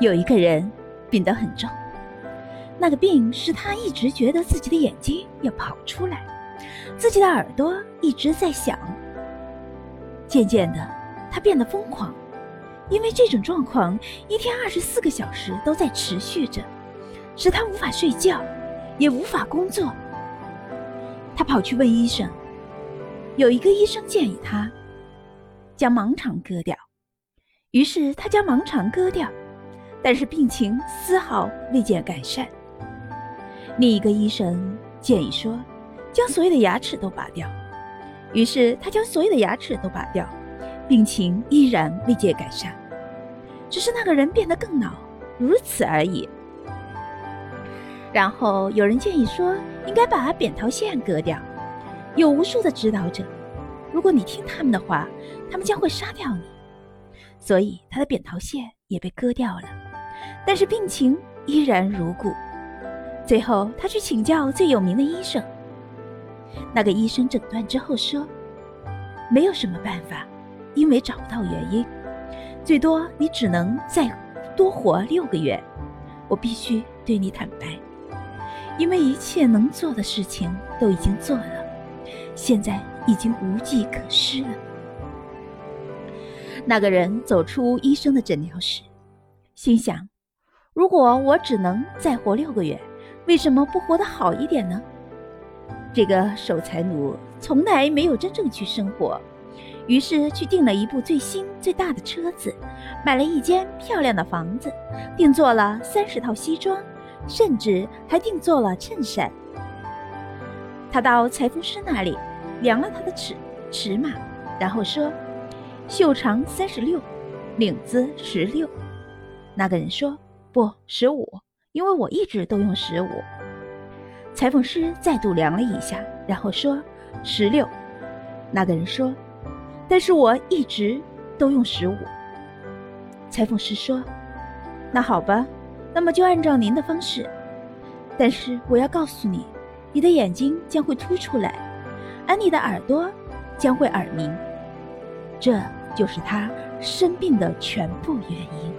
有一个人病得很重，那个病是他一直觉得自己的眼睛要跑出来，自己的耳朵一直在响。渐渐的，他变得疯狂，因为这种状况一天二十四个小时都在持续着，使他无法睡觉，也无法工作。他跑去问医生，有一个医生建议他将盲肠割掉，于是他将盲肠割掉。但是病情丝毫未见改善。另一个医生建议说，将所有的牙齿都拔掉。于是他将所有的牙齿都拔掉，病情依然未见改善，只是那个人变得更老，如此而已。然后有人建议说，应该把扁桃腺割掉。有无数的指导者，如果你听他们的话，他们将会杀掉你。所以他的扁桃腺也被割掉了。但是病情依然如故。最后，他去请教最有名的医生。那个医生诊断之后说：“没有什么办法，因为找不到原因。最多你只能再多活六个月。我必须对你坦白，因为一切能做的事情都已经做了，现在已经无计可施了。”那个人走出医生的诊疗室，心想。如果我只能再活六个月，为什么不活得好一点呢？这个守财奴从来没有真正去生活，于是去订了一部最新最大的车子，买了一间漂亮的房子，定做了三十套西装，甚至还定做了衬衫。他到裁缝师那里量了他的尺尺码，然后说：“袖长三十六，领子十六。”那个人说。不，十五，因为我一直都用十五。裁缝师再度量了一下，然后说十六。那个人说：“但是我一直都用十五。”裁缝师说：“那好吧，那么就按照您的方式。但是我要告诉你，你的眼睛将会凸出来，而你的耳朵将会耳鸣。这就是他生病的全部原因。”